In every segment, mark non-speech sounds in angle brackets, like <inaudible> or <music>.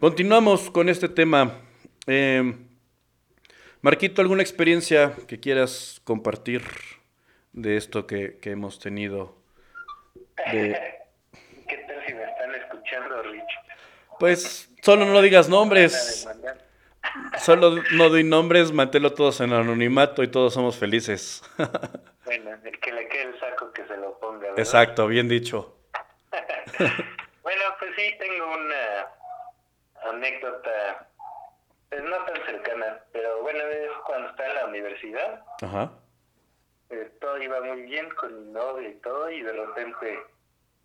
Continuamos con este tema. Eh, Marquito, ¿alguna experiencia que quieras compartir de esto que, que hemos tenido? De... <laughs> ¿Qué tal si me están escuchando, Rich? Pues solo no digas nombres. <laughs> Solo no doy nombres, manténlo todos en anonimato y todos somos felices. <laughs> bueno, el que le quede el saco que se lo ponga. ¿verdad? Exacto, bien dicho. bueno, pues sí, tengo una anécdota, pues no tan cercana, pero bueno, es cuando estaba en la universidad. Ajá. Eh, todo iba muy bien con mi novia y todo, y de repente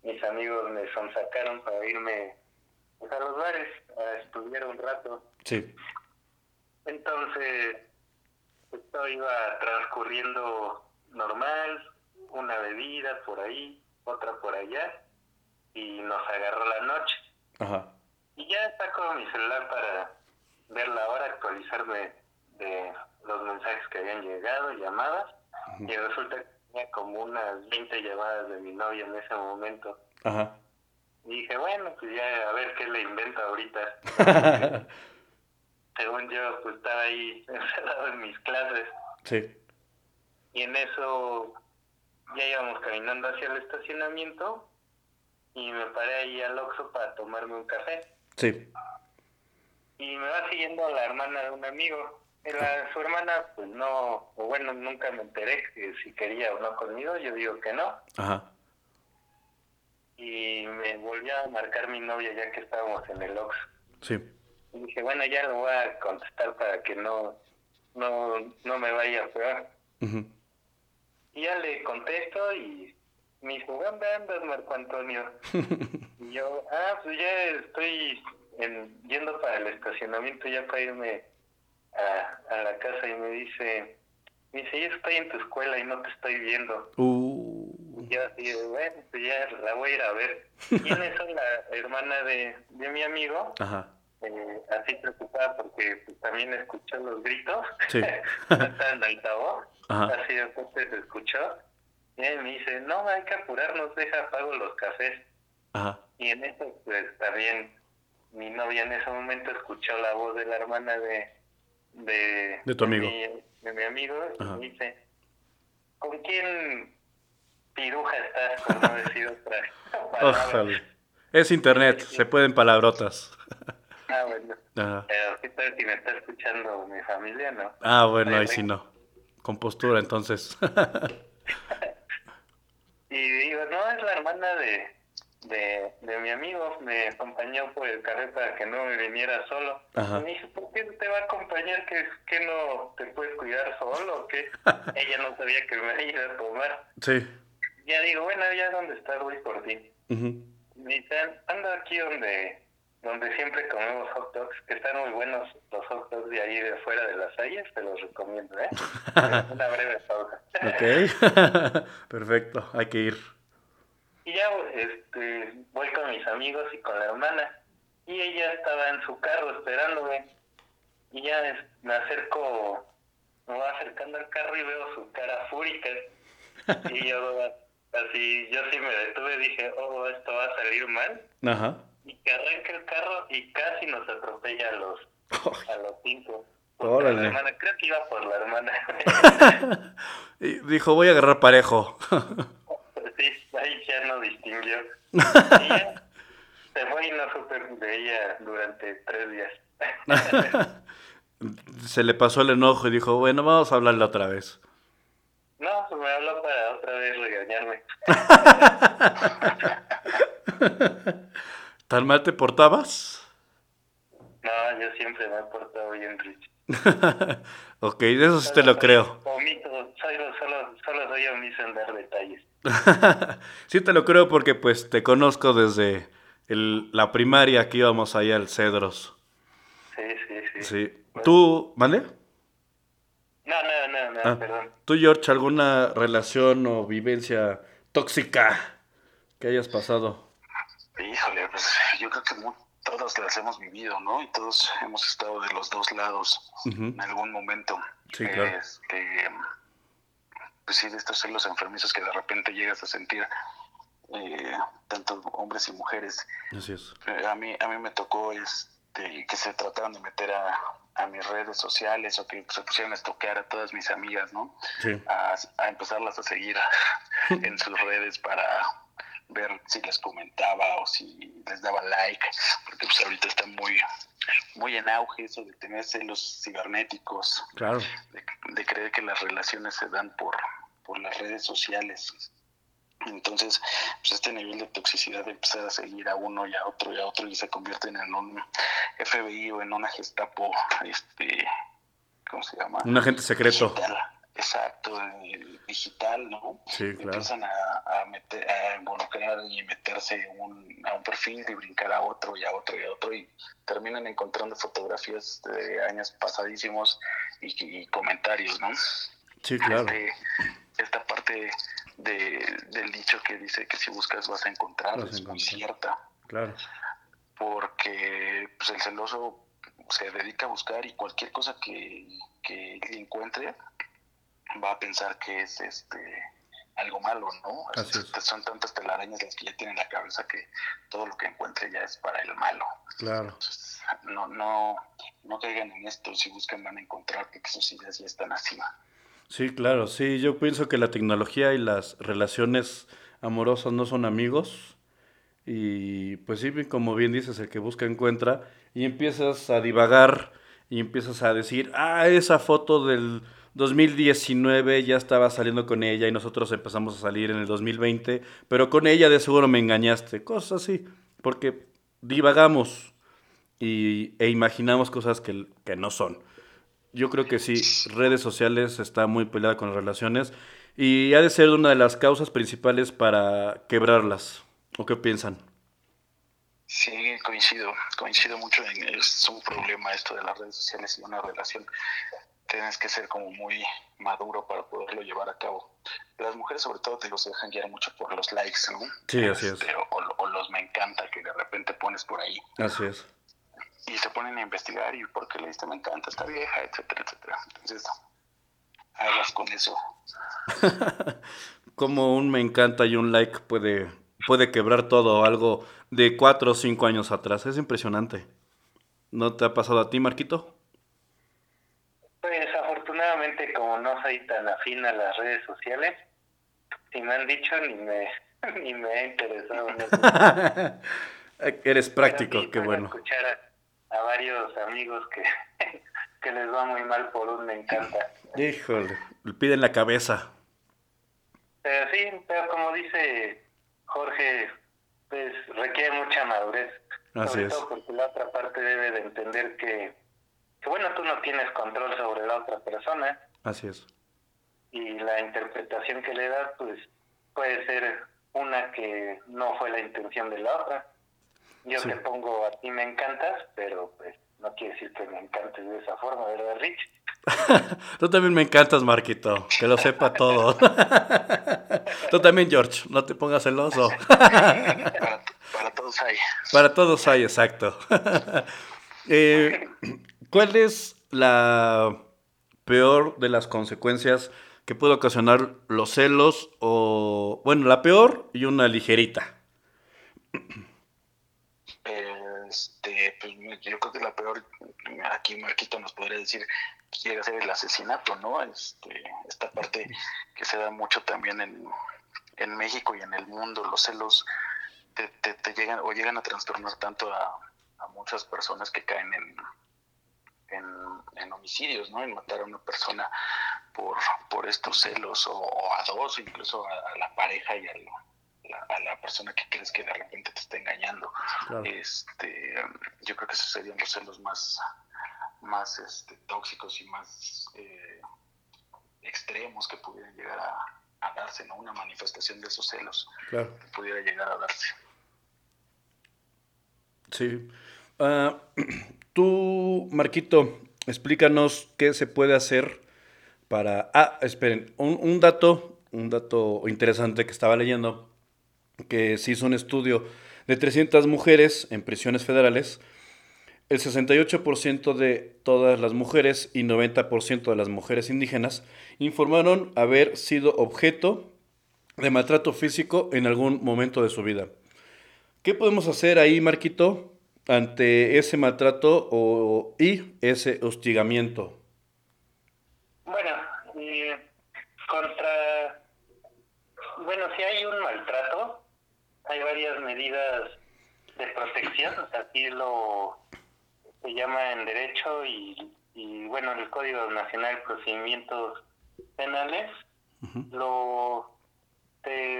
mis amigos me sonsacaron para irme pues, a los bares a estudiar un rato. Sí. Entonces, pues, todo iba transcurriendo normal, una bebida por ahí, otra por allá, y nos agarró la noche. Ajá. Saco mi celular para ver la hora, actualizarme de los mensajes que habían llegado, llamadas, y resulta que tenía como unas 20 llamadas de mi novia en ese momento. Ajá. Y dije, bueno, pues ya a ver qué le invento ahorita. <laughs> Según yo, pues estaba ahí <laughs> encerrado en mis clases. Sí. Y en eso ya íbamos caminando hacia el estacionamiento y me paré ahí al Oxxo para tomarme un café. Sí. Y me va siguiendo la hermana de un amigo. La, su hermana, pues no, o bueno, nunca me enteré que si quería o no conmigo, yo digo que no. Ajá. Y me volvió a marcar mi novia ya que estábamos en el Oxxo. Sí. Y dije, bueno, ya lo voy a contestar para que no, no, no me vaya peor. Ujú. Y ya le contesto y me dijo, ¿dónde andas, Marco Antonio? <laughs> y yo, ah, pues ya estoy en- yendo para el estacionamiento ya para irme a, a la casa y me dice, me dice, yo estoy en tu escuela y no te estoy viendo. Uh. Y yo así, bueno, pues ya la voy a ir a ver. <laughs> Y en eso la hermana de, de mi amigo, Ajá. eh, así preocupada porque pues, también escuchó los gritos, Sí. <laughs> estaba en altavoz, Ajá. así de se escuchó, y él me dice, no, hay que apurarnos, deja, apago los cafés. Ajá. Y en eso, pues también mi novia en ese momento escuchó la voz de la hermana de... De, De tu amigo. mi, de mi amigo, y me dice, ¿con quién piruja estás? Por no decir otra. <laughs> Es internet, se pueden palabrotas. <laughs> Ah, bueno. Ajá. Pero ¿qué tal si me está escuchando mi familia, no? Ah, bueno, ahí sí no. Con postura, entonces. <laughs> Y digo, no, es la hermana de, de, de mi amigo, me acompañó por el café para que no me viniera solo. Ajá. Y me dijo, ¿por qué te va a acompañar? ¿Que, que no te puedes cuidar solo o qué? <laughs> Ella no sabía que me iba a tomar. Sí. Ya digo, bueno, ya dónde estás, voy por ti. Ujú. Me dicen, ando aquí donde donde siempre comemos hot dogs, que están muy buenos los hot dogs de ahí de fuera de las calles, te los recomiendo, ¿eh? <laughs> Una breve pausa. Ok. <laughs> Perfecto, hay que ir. Y ya este, voy con mis amigos y con la hermana. Y ella estaba en su carro esperándome. Y ya me acerco, me va acercando al carro y veo su cara fúrica. Y yo <laughs> así, yo sí me detuve, dije, oh, esto va a salir mal. Ajá. Y que arranca el carro y casi nos atropella a los, a los cinco. Órale. La hermana, creo que iba por la hermana. <laughs> Y dijo, voy a agarrar parejo. Sí, ahí ya no distinguió. <laughs> Se fue y no supe de ella durante tres días. <laughs> Se le pasó el enojo y dijo, bueno, vamos a hablarle otra vez. No, me habló para otra vez regañarme. ¿Tan mal te portabas? No, yo siempre me he portado bien, Rich. <laughs> ok, de eso sí te lo creo. Omito, solo, solo, solo soy omiso en dar detalles. <laughs> sí te lo creo porque pues te conozco desde el- la primaria que íbamos allá al Cedros. Sí, sí, sí. Sí. ¿Tú, ¿vale? No, no, no, no, Ah. perdón. ¿Tú, George, alguna relación o vivencia tóxica que hayas pasado? Híjole, pues yo creo que mu- todos las hemos vivido, ¿no? Y todos hemos estado de los dos lados en algún momento. Sí, claro. Este, pues sí, de estos celos enfermizos que de repente llegas a sentir, eh, tanto hombres y mujeres. Así es. Eh, A mí, a mí me tocó este este, que se trataron de meter a, a mis redes sociales o que se pusieron a estoquear a todas mis amigas, ¿no? Sí. A, a empezarlas a seguir <laughs> en sus redes para ver si les comentaba o si les daba like, porque pues ahorita está muy muy en auge eso de tener celos cibernéticos, Claro. de, de creer que las relaciones se dan por, por las redes sociales. Entonces, pues este nivel de toxicidad de empezar a seguir a uno y a otro y a otro y se convierten en un FBI o en una Gestapo, este, ¿cómo se llama? Un agente secreto. Digital. Exacto, eh, digital, ¿no? Sí, claro. Empiezan a, a, meter, a involucrar y meterse un, a un perfil y brincar a otro y a otro y a otro y terminan encontrando fotografías de años pasadísimos y, y comentarios, ¿no? Sí, claro. Este, esta parte de, del dicho que dice que si buscas vas a encontrar Vas es muy cierta Claro. porque pues, el celoso se dedica a buscar y cualquier cosa que, que encuentre va a pensar que es este algo malo, ¿no? Así es. Son tantas telarañas las que ya tiene en la cabeza que todo lo que encuentre ya es para el malo. Claro. Entonces, no, no, no caigan en esto, si buscan van a encontrar que sus ideas ya están así. Sí, claro, sí, yo pienso que la tecnología y las relaciones amorosas no son amigos y pues sí, como bien dices, el que busca encuentra y empiezas a divagar y empiezas a decir, ah, esa foto del 2019 ya estaba saliendo con ella y nosotros empezamos a salir en el 2020, pero con ella de seguro me engañaste, cosas así, porque divagamos y, e imaginamos cosas que, que no son. Yo creo que sí, redes sociales está muy peleada con las relaciones y ha de ser una de las causas principales para quebrarlas. ¿O qué piensan? Sí, coincido, coincido mucho en es un problema esto de las redes sociales y una relación. Tienes que ser como muy maduro para poderlo llevar a cabo. Las mujeres sobre todo te los dejan guiar mucho por los likes, ¿no? Sí, así es. Este, o, o los me encanta que de repente pones por ahí. Así es. y se ponen a investigar y por qué le diste me encanta esta vieja, etcétera, etcétera. Entonces, hagas con eso. <laughs> Como un me encanta y un like puede, puede quebrar todo, algo de cuatro o cinco años atrás. Es impresionante. ¿No te ha pasado a ti, Marquito? Pues afortunadamente como no soy tan afín a las redes sociales, si me han dicho ni me, <laughs> ni me ha interesado. <laughs> Eres práctico, sí qué bueno. escuchar a, a varios amigos que, <laughs> que les va muy mal por un me encanta. Híjole, le piden la cabeza. Pero sí, pero como dice Jorge, pues requiere mucha madurez. Así sobre es. todo porque la otra parte debe de entender que, que, bueno, tú no tienes control sobre la otra persona Así es. y la interpretación que le das, pues puede ser una que no fue la intención de la otra. Yo Sí. te pongo a ti me encantas, pero pues no quiere decir que me encantes de esa forma, ¿verdad, Rich? <laughs> Tú también me encantas, Marquito. Que lo sepa todo. <laughs> Tú también, George. No te pongas celoso. Para, <laughs> para todos hay. Para todos hay, exacto. Eh, ¿Cuál es la peor de las consecuencias que puede ocasionar los celos? O, bueno, la peor y una ligerita. Este, pues yo creo que la peor, aquí Marquito nos podría decir llega a ser el asesinato, ¿no? Este, esta parte que se da mucho también en, en México y en el mundo, los celos te, te, te llegan o llegan a trastornar tanto a, a muchas personas que caen en, en, homicidios, ¿no? En matar a una persona por, por estos celos o, o a dos, incluso a, a la pareja y a, la, a, la, persona que crees que de repente te está engañando. Claro. Este, yo creo que esos serían los celos más, más este, tóxicos y más eh, extremos que pudieran llegar a, a, darse, ¿no? Una manifestación de esos celos claro. que pudiera llegar a darse. Sí. Uh, <clears throat> tú, Marquito, explícanos qué se puede hacer para... Ah, esperen, un, un, dato, un dato interesante que estaba leyendo, que se hizo un estudio de 300 mujeres en prisiones federales, el 68% de todas las mujeres y 90% de las mujeres indígenas informaron haber sido objeto de maltrato físico en algún momento de su vida. ¿Qué podemos hacer ahí, Marquito, ante ese maltrato o, y ese hostigamiento? Bueno, eh, contra... Bueno, si hay un maltrato, hay varias medidas de protección, así lo se llama en derecho y, y bueno, el Código Nacional de Procedimientos Penales lo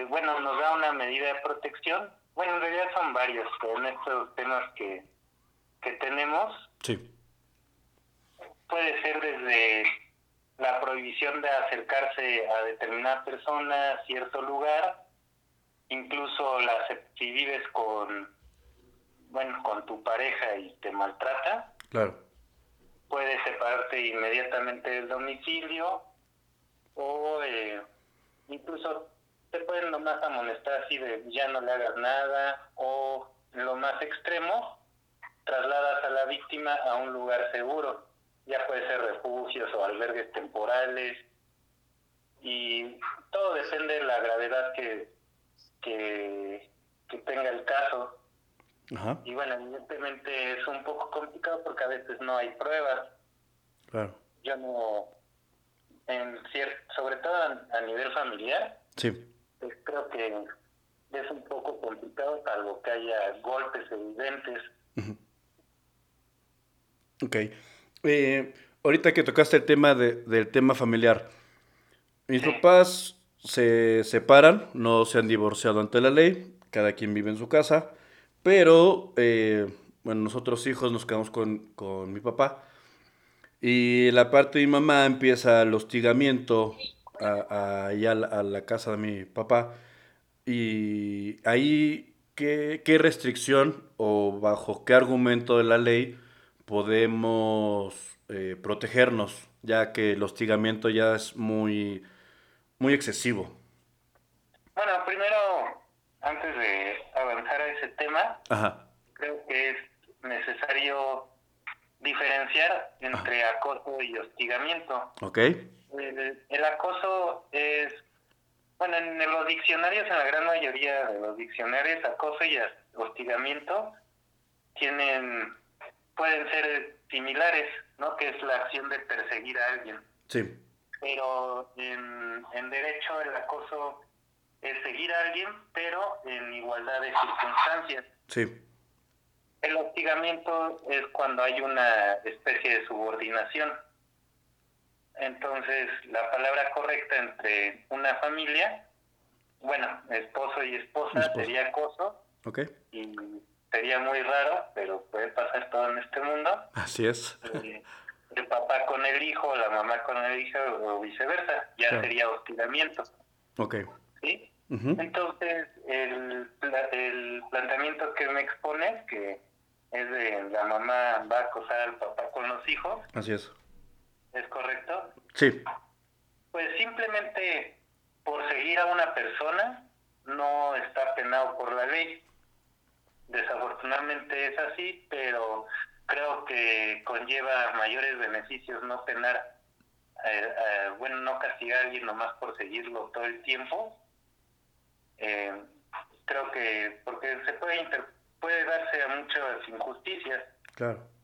bueno nos da una medida de protección. Bueno, en realidad son varios, en estos temas que, que tenemos, sí. puede ser desde la prohibición de acercarse a determinada persona, a cierto lugar, incluso la, si vives con, bueno, con tu pareja y te maltrata, claro. puedes separarte inmediatamente del domicilio o eh, incluso te pueden nomás amonestar así de ya no le hagas nada o lo más extremo, trasladas a la víctima a un lugar seguro ya puede ser refugios o albergues temporales y todo depende de la gravedad que, que, tenga el caso. Y bueno, evidentemente es un poco complicado porque a veces no hay pruebas. Claro. Yo no, en sobre todo a, nivel familiar, sí. Pues creo que es un poco complicado salvo que haya golpes evidentes. Ok. Eh, ahorita que tocaste el tema de, del tema familiar, mis papás se separan, no se han divorciado ante la ley, cada quien vive en su casa, pero eh, bueno, nosotros hijos nos quedamos con, con, mi papá y la parte de mi mamá empieza el hostigamiento a, a, a, la, casa de mi papá y ahí ¿qué, qué restricción o bajo qué argumento de la ley podemos eh, protegernos, ya que el hostigamiento ya es muy, muy excesivo? Bueno, primero, antes de avanzar a ese tema, creo que es necesario diferenciar entre acoso y hostigamiento. Ok. El, acoso es, bueno, en los diccionarios, en la gran mayoría de los diccionarios, acoso y hostigamiento tienen pueden ser similares, ¿no? Que es la acción de perseguir a alguien. Sí. Pero en, en derecho el acoso es seguir a alguien, pero en igualdad de circunstancias. Sí. El hostigamiento es cuando hay una especie de subordinación. Entonces, la palabra correcta entre una familia, bueno, esposo y esposa, sería acoso. Okay. Y sería muy raro, pero puede pasar todo en este mundo. Así es. Eh, el papá con el hijo, la mamá con el hijo o viceversa, ya sería hostigamiento. Ok. ¿Sí? Entonces, el, el planteamiento que me expone, que es de la mamá va a acosar al papá con los hijos. Así es. ¿Es correcto? Sí. Pues simplemente por seguir a una persona no está penado por la ley. Desafortunadamente es así, pero creo que conlleva mayores beneficios no penar, eh, eh, bueno, no castigar a alguien nomás por seguirlo todo el tiempo. Eh, creo que, porque se puede, puede darse a muchas injusticias. Claro.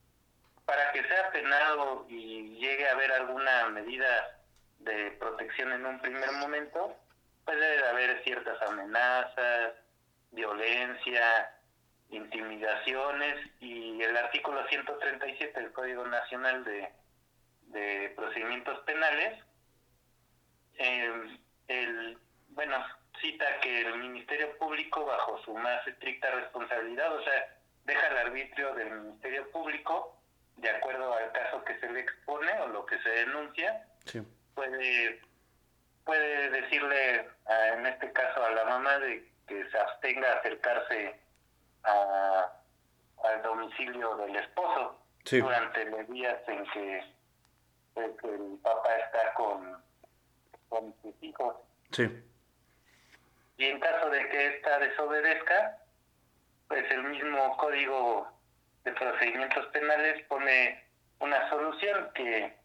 Para que sea penado y llegue a haber alguna medida de protección en un primer momento, puede haber ciertas amenazas, violencia, intimidaciones y el artículo 137 del Código Nacional de, Procedimientos Penales, eh, el, bueno, cita que el Ministerio Público, bajo su más estricta responsabilidad, o sea, deja el arbitrio del Ministerio Público, de acuerdo al caso que se le expone o lo que se denuncia, puede, puede decirle, en este caso a la mamá, de que se abstenga a acercarse a, al domicilio del esposo durante los días en que, el papá está con, con sus hijos. Sí. Y en caso de que ésta desobedezca, pues el mismo código de procedimientos penales pone una solución que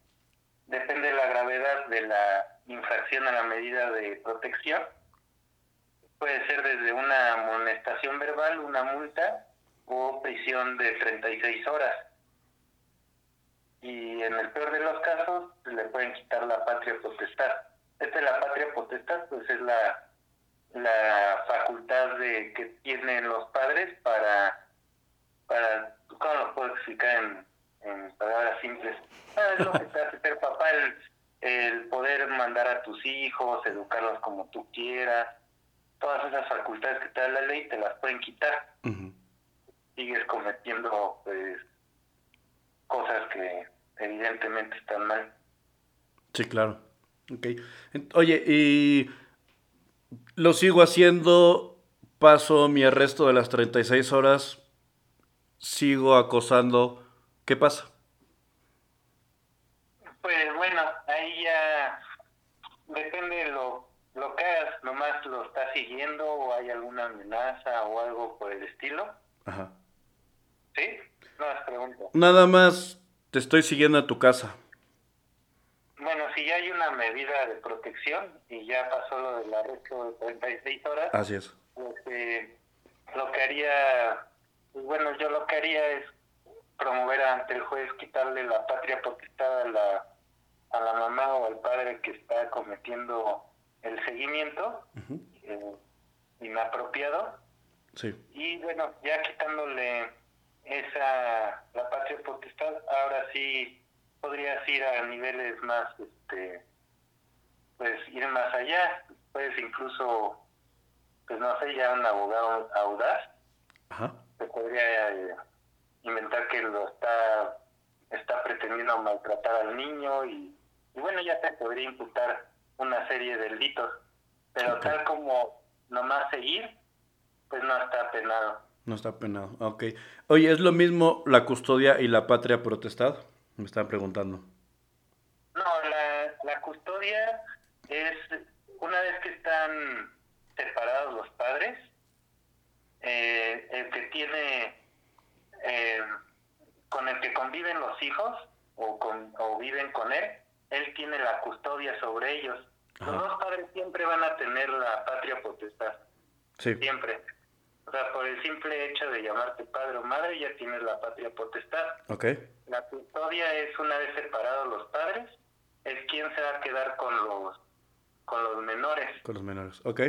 depende de la gravedad de la infracción a la medida de protección puede ser desde una amonestación verbal, una multa, o prisión de 36 horas. Y en el peor de los casos, le pueden quitar la patria potestad. Esta es la patria potestad, pues es la, la facultad de que tienen los padres para, para ¿cómo lo puedo explicar en, en palabras simples? Ah, es lo que te hace ser papá, el, el poder mandar a tus hijos, educarlos como tú quieras, todas esas facultades que te da la ley te las pueden quitar. Sigues cometiendo pues cosas que evidentemente están mal. Sí, claro. Okay. Oye, y lo sigo haciendo, paso mi arresto de las 36 horas, sigo acosando, ¿qué pasa? Pues bueno, ahí ya depende de lo, lo que hagas, nomás lo estás siguiendo o hay alguna amenaza o algo por el estilo. Ajá. ¿Sí? No las pregunto. Nada más te estoy siguiendo a tu casa. Bueno, si ya hay una medida de protección y ya pasó lo del arresto de 36 horas. Así es. Pues, eh, lo que haría, pues bueno, yo lo que haría es promover ante el juez quitarle la patria potestad a la, a la mamá o al padre que está cometiendo el seguimiento eh, inapropiado. Sí. Y bueno, ya quitándole esa la patria potestad, ahora sí podrías ir a niveles más, este, pues ir más allá, puedes incluso, pues no sé, ya un abogado audaz, Ajá. Se podría eh, inventar que lo está, está pretendiendo maltratar al niño y, bueno, ya te podría imputar una serie de delitos, pero tal como nomás seguir, pues no está penado. No está penado, ok. Oye, ¿es lo mismo la custodia y la patria protestad? Me están preguntando. No, la, la custodia es una vez que están separados los padres, eh, el que tiene, eh, con el que conviven los hijos o, con, o viven con él, él tiene la custodia sobre ellos. Los dos padres siempre van a tener la patria potestad. Sí. Siempre. O sea, por el simple hecho de llamarte padre o madre ya tienes la patria potestad. Ok. La custodia es una vez separados los padres, es quien se va a quedar con los con los menores. Con los menores, ok.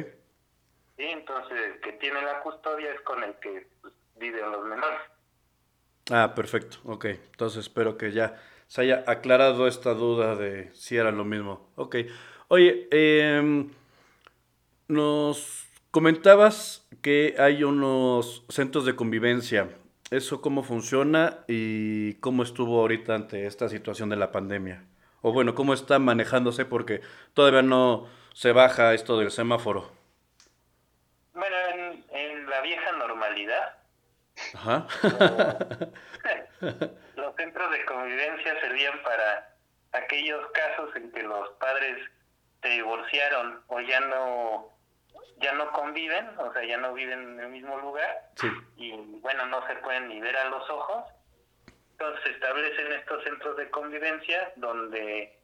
Sí, entonces el que tiene la custodia es con el que pues, viven los menores. Ah, perfecto, ok. Entonces espero que ya se haya aclarado esta duda de si era lo mismo. Ok. Oye, eh, nos Comentabas que hay unos centros de convivencia. ¿Eso cómo funciona y cómo estuvo ahorita ante esta situación de la pandemia? O bueno, ¿cómo está manejándose? Porque todavía no se baja esto del semáforo. Bueno, en, la vieja normalidad, Ajá. los centros de convivencia servían para aquellos casos en que los padres se divorciaron o ya no ya no conviven, o sea, ya no viven en el mismo lugar y bueno, no se pueden ni ver a los ojos. Entonces se establecen estos centros de convivencia donde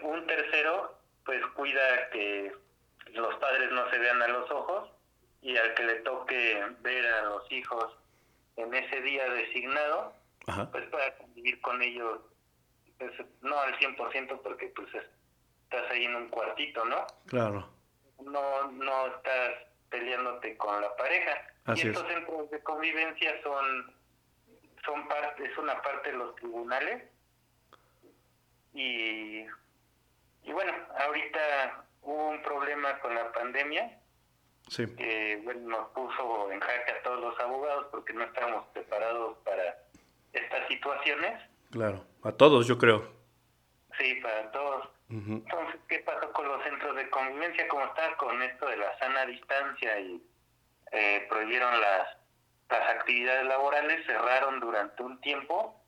un tercero pues cuida que los padres no se vean a los ojos y al que le toque ver a los hijos en ese día designado, pues pueda convivir con ellos, pues, no al 100% porque pues estás ahí en un cuartito, ¿no? Claro no, no estás peleándote con la pareja. y estos centros de convivencia son, son parte, es una parte de los tribunales. Y, y bueno, ahorita hubo un problema con la pandemia. Que bueno, nos puso en jaque a todos los abogados porque no estábamos preparados para estas situaciones. Claro, a todos yo creo. Sí, para todos. Entonces, ¿qué pasó con los centros de convivencia? ¿Cómo está con esto de la sana distancia y eh, prohibieron las, las actividades laborales? Cerraron durante un tiempo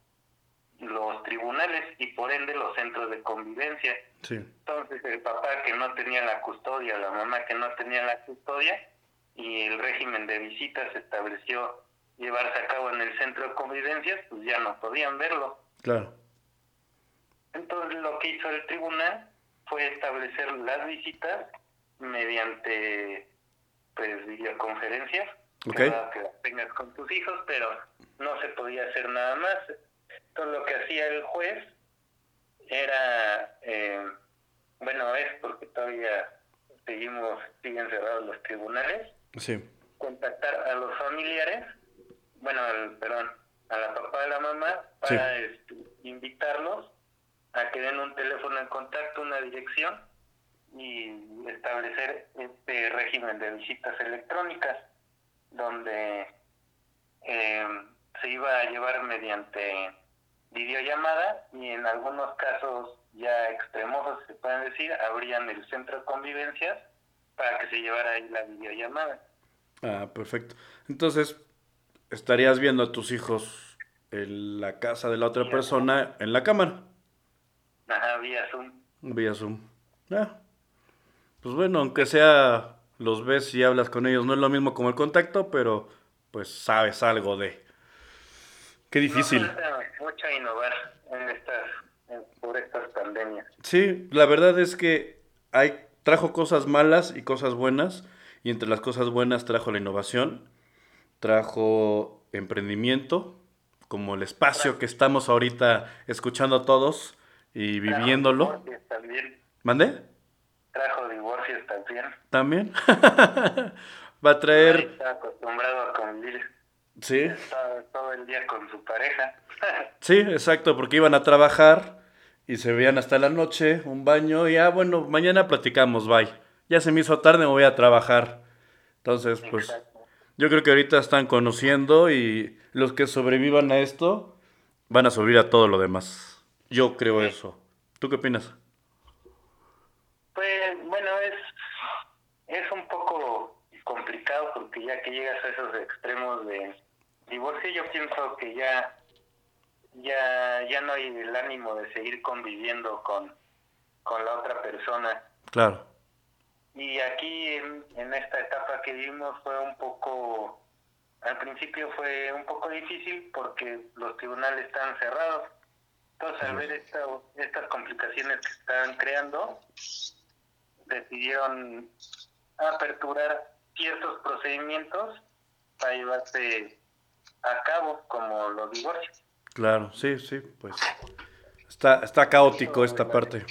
los tribunales y por ende los centros de convivencia. Entonces, el papá que no tenía la custodia, la mamá que no tenía la custodia y el régimen de visitas se estableció llevarse a cabo en el centro de convivencia, pues ya no podían verlo. Claro. Entonces lo que hizo el tribunal fue establecer las visitas mediante pues videoconferencias Okay. que las tengas con tus hijos, pero no se podía hacer nada más. Entonces lo que hacía el juez era, eh, bueno, es porque todavía seguimos, siguen cerrados los tribunales, Sí. contactar a los familiares, bueno, al, perdón, a la papá de la mamá, para este, invitarlos a que den un teléfono en contacto, una dirección y establecer este régimen de visitas electrónicas, donde eh, se iba a llevar mediante videollamada y en algunos casos ya extremosos, se pueden decir, abrían el centro de convivencias para que se llevara ahí la videollamada. Ah, perfecto. Entonces, estarías viendo a tus hijos en la casa de la otra persona en la cámara. Ajá, vía Zoom. Vía Zoom. Ah, pues bueno, aunque sea los ves y hablas con ellos, no es lo mismo como el contacto, pero pues sabes algo de. Qué difícil. No mucho a innovar en estas, en- por estas pandemias. Sí, la verdad es que hay, trajo cosas malas y cosas buenas, y entre las cosas buenas trajo la innovación, trajo emprendimiento, como el espacio que estamos ahorita escuchando todos y viviéndolo. Trajo también. ¿Mande? Trajo divorcios también. ¿También? <laughs> Va a traer... Está acostumbrado a convivir Sí, todo, todo el día con su pareja. <laughs> sí, exacto, porque iban a trabajar y se veían hasta la noche, un baño, y ah, bueno, mañana platicamos, bye. Ya se me hizo tarde, me voy a trabajar. Entonces, pues... Exacto. Yo creo que ahorita están conociendo y los que sobrevivan a esto van a sobrevivir a todo lo demás. Yo creo eso. ¿Tú qué opinas? Pues bueno, es, es un poco complicado porque ya que llegas a esos extremos de divorcio, yo pienso que ya ya ya no hay el ánimo de seguir conviviendo con, con la otra persona. Claro. Y aquí en, en esta etapa que vimos fue un poco, al principio fue un poco difícil porque los tribunales estaban cerrados. Entonces al ver esta, estas complicaciones que estaban creando, decidieron aperturar ciertos procedimientos para llevarse a cabo como los divorcios. Claro, sí, sí, pues está, está caótico esta parte.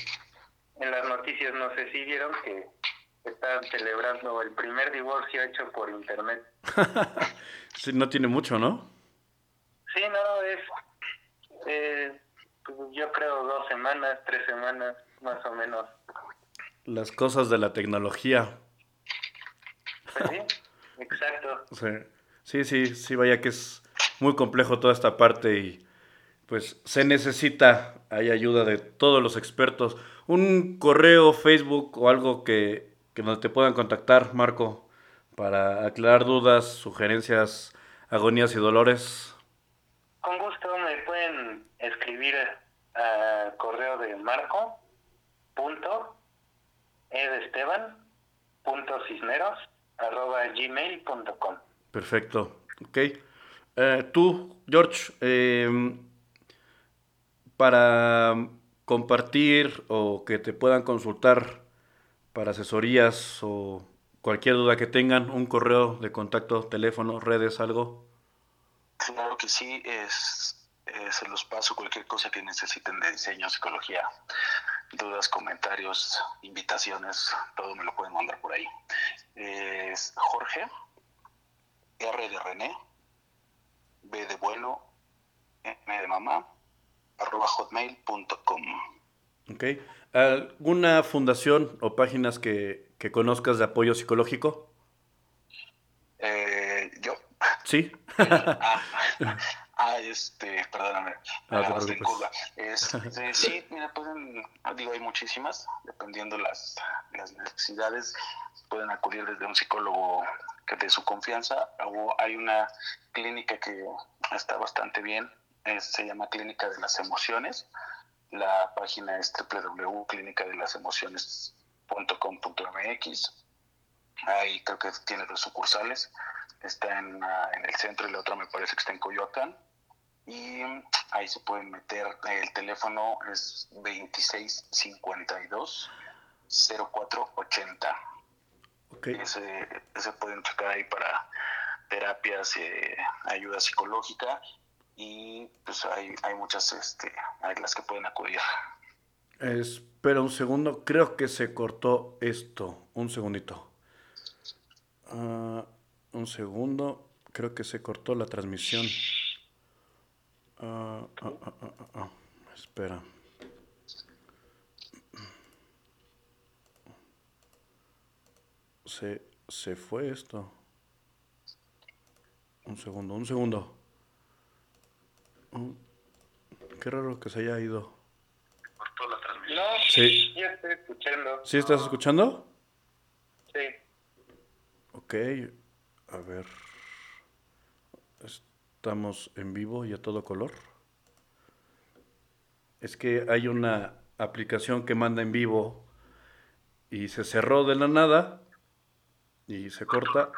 En las noticias no sé si vieron que estaban celebrando el primer divorcio hecho por internet. <laughs> Sí, no tiene mucho, ¿no? Sí, no, es, eh, pues, yo creo dos semanas, tres semanas, más o menos. Las cosas de la tecnología. Pues sí, exacto. Sí, <laughs> sí, sí, sí, vaya que es muy complejo toda esta parte y pues se necesita, hay ayuda de todos los expertos. Un correo, Facebook o algo que, que donde te puedan contactar, Marco, para aclarar dudas, sugerencias, agonías y dolores. Con gusto me pueden escribir a correo de marco punto edesteban punto cisneros arroba gmail punto com. Perfecto, ok. Eh, tú, George, eh, para compartir o que te puedan consultar para asesorías o cualquier duda que tengan, un correo de contacto, teléfono, redes, algo. Claro que sí, es, eh, se los paso cualquier cosa que necesiten de diseño, psicología, dudas, comentarios, invitaciones, todo me lo pueden mandar por ahí. Es Jorge, R de René, B de bueno, M de mamá, arroba hotmail.com. Ok. ¿Alguna fundación o páginas que, que conozcas de apoyo psicológico? Eh, yo. Sí. <laughs> Ah, <laughs> ah, este, perdóname, en curva. Este, sí, mira, pueden, digo, hay muchísimas, dependiendo las, las necesidades, pueden acudir desde un psicólogo de su confianza, hay una clínica que está bastante bien, se llama Clínica de las Emociones, la página es www.clinicadelasemociones.com.mx, ahí creo que tiene dos sucursales, está en, ah, en el centro y la otra me parece que está en Coyoacán. Y ahí se pueden meter, el teléfono es 2652 0480. Ok. Ese, ese pueden checar ahí para, terapias, eh, ayuda psicológica y pues hay, hay muchas este, hay las que pueden acudir. Espera un segundo, creo que se cortó esto. Un segundito. Ah, un segundo, creo que se cortó la transmisión. Ah, ah, espera. Se, se fue esto. Un segundo, un segundo. Qué raro que se haya ido. No, sí. ya estoy escuchando. ¿Sí estás escuchando? Sí. Ok, a ver. Estamos en vivo y a todo color. Es que hay una aplicación que manda en vivo y se cerró de la nada y se corta.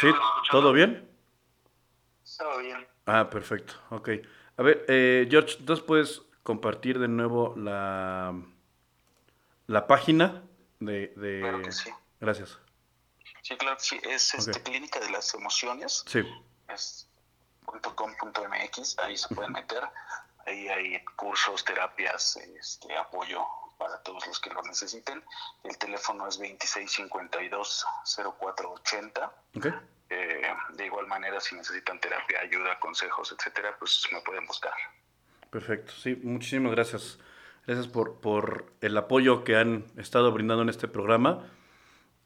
¿Sí? ¿Todo bien? Todo bien. Ah, perfecto, ok. A ver, eh, George, entonces puedes compartir de nuevo la, la página de... de... Claro que sí. Gracias. Sí, claro que sí. Es este, Clínica de las Emociones. Sí. Es .com.mx, ahí se pueden meter. Ahí hay cursos, terapias, este, apoyo para todos los que lo necesiten. El teléfono es 2652-0480. Okay. Eh, de igual manera, si necesitan terapia, ayuda, consejos, etcétera, pues me pueden buscar. Perfecto, sí, muchísimas gracias. Gracias por, por el apoyo que han estado brindando en este programa,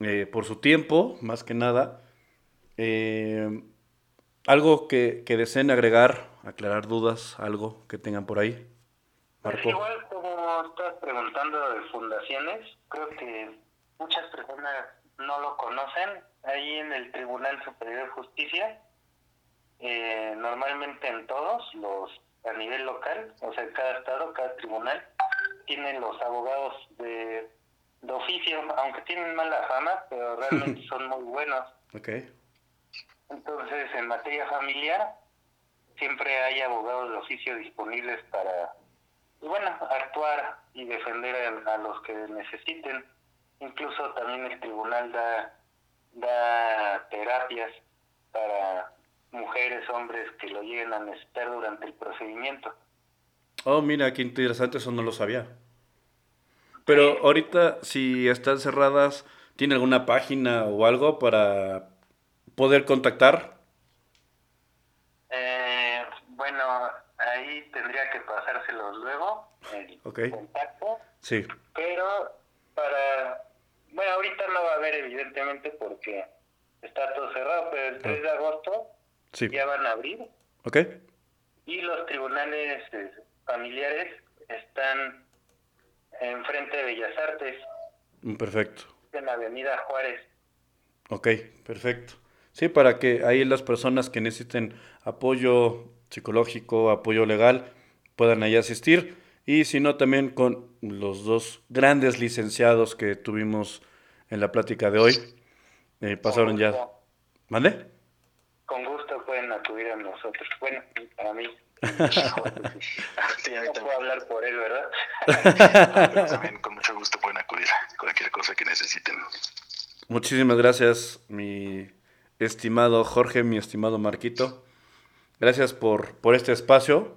eh, por su tiempo, más que nada. Eh, algo que, que, deseen agregar, aclarar dudas, algo que tengan por ahí. Marco. Pues igual, estás preguntando de fundaciones, creo que muchas personas no lo conocen. Ahí en el Tribunal Superior de Justicia, eh, normalmente en todos los a nivel local, o sea, cada estado, cada tribunal, tienen los abogados de, de oficio, aunque tienen mala fama, pero <laughs> realmente son muy buenos. Okay. Entonces, en materia familiar, siempre hay abogados de oficio disponibles para, bueno, actuar y defender a, a los que necesiten. Incluso también el tribunal da, da terapias para mujeres, hombres que lo lleguen a necesitar durante el procedimiento. Oh, mira, qué interesante, eso no lo sabía. Pero ahorita, si están cerradas, ¿tiene alguna página o algo para poder contactar? Contacto. Sí. Pero para, bueno, ahorita no va a haber evidentemente porque está todo cerrado, pero el 3 ah. de agosto ya van a abrir. Ok. Y los tribunales eh, familiares están enfrente de Bellas Artes. Mm, perfecto. En la Avenida Juárez. Ok, perfecto. Sí, para que ahí las personas que necesiten apoyo psicológico, apoyo legal, puedan ahí asistir. Y si no, también con los dos grandes licenciados que tuvimos en la plática de hoy. Eh, pasaron ya. ¿Mande? Con gusto pueden acudir a nosotros. Bueno, para mí. <laughs> no puedo hablar por él, ¿verdad? <laughs> también con mucho gusto pueden acudir a cualquier cosa que necesiten. Muchísimas gracias, mi estimado Jorge, mi estimado Marquito. Gracias por, por este espacio.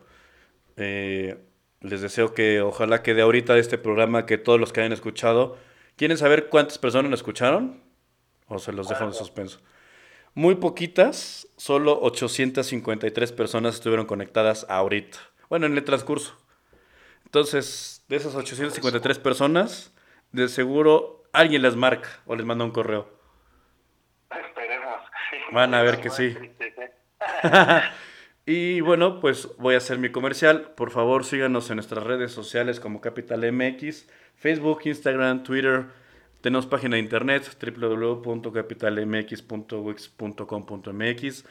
Eh, les deseo que ojalá que de ahorita este programa, que todos los que hayan escuchado, ¿quieren saber cuántas personas lo escucharon? ¿O se los dejo en suspenso? Muy poquitas, solo 853 personas estuvieron conectadas ahorita. Bueno, en el transcurso. Entonces, de esas 853 personas, de seguro alguien las marca o les manda un correo. Esperemos. Van a ver que sí. <laughs> <laughs> y bueno, pues voy a hacer mi comercial. Por favor, síganos en nuestras redes sociales como Capital MX, Facebook, Instagram, Twitter. Tenemos página de internet www.capitalmx.wix.com.mx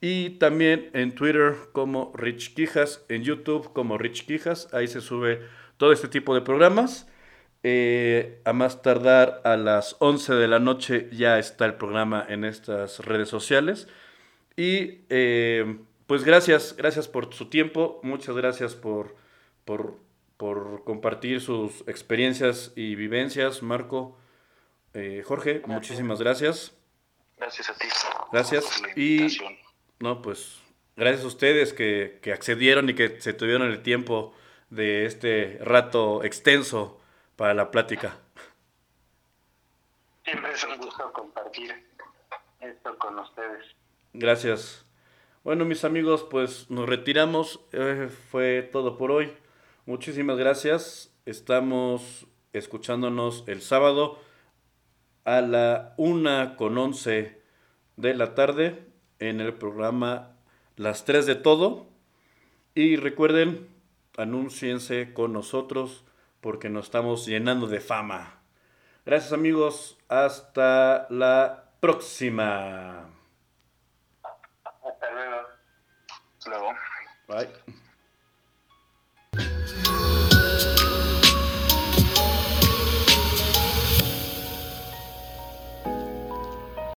y también en Twitter como Rich Quijas, en YouTube como Rich Quijas, ahí se sube todo este tipo de programas. Eh, a más tardar a las 11 de la noche ya está el programa en estas redes sociales. Y eh, pues gracias, gracias por su tiempo, muchas gracias por, por, por compartir sus experiencias y vivencias, Marco. Eh, Jorge, muchísimas gracias. Gracias a ti. Gracias. Y no, pues gracias a ustedes que, que accedieron y que se tuvieron el tiempo de este rato extenso para la plática. Siempre es un gusto compartir esto con ustedes. Gracias. Bueno, mis amigos, pues nos retiramos. Eh, fue todo por hoy. Muchísimas gracias. Estamos escuchándonos el sábado a la una con once de la tarde en el programa Las tres de todo. Y recuerden, anúnciense con nosotros porque nos estamos llenando de fama. Gracias amigos, hasta la próxima. Luego. Bye.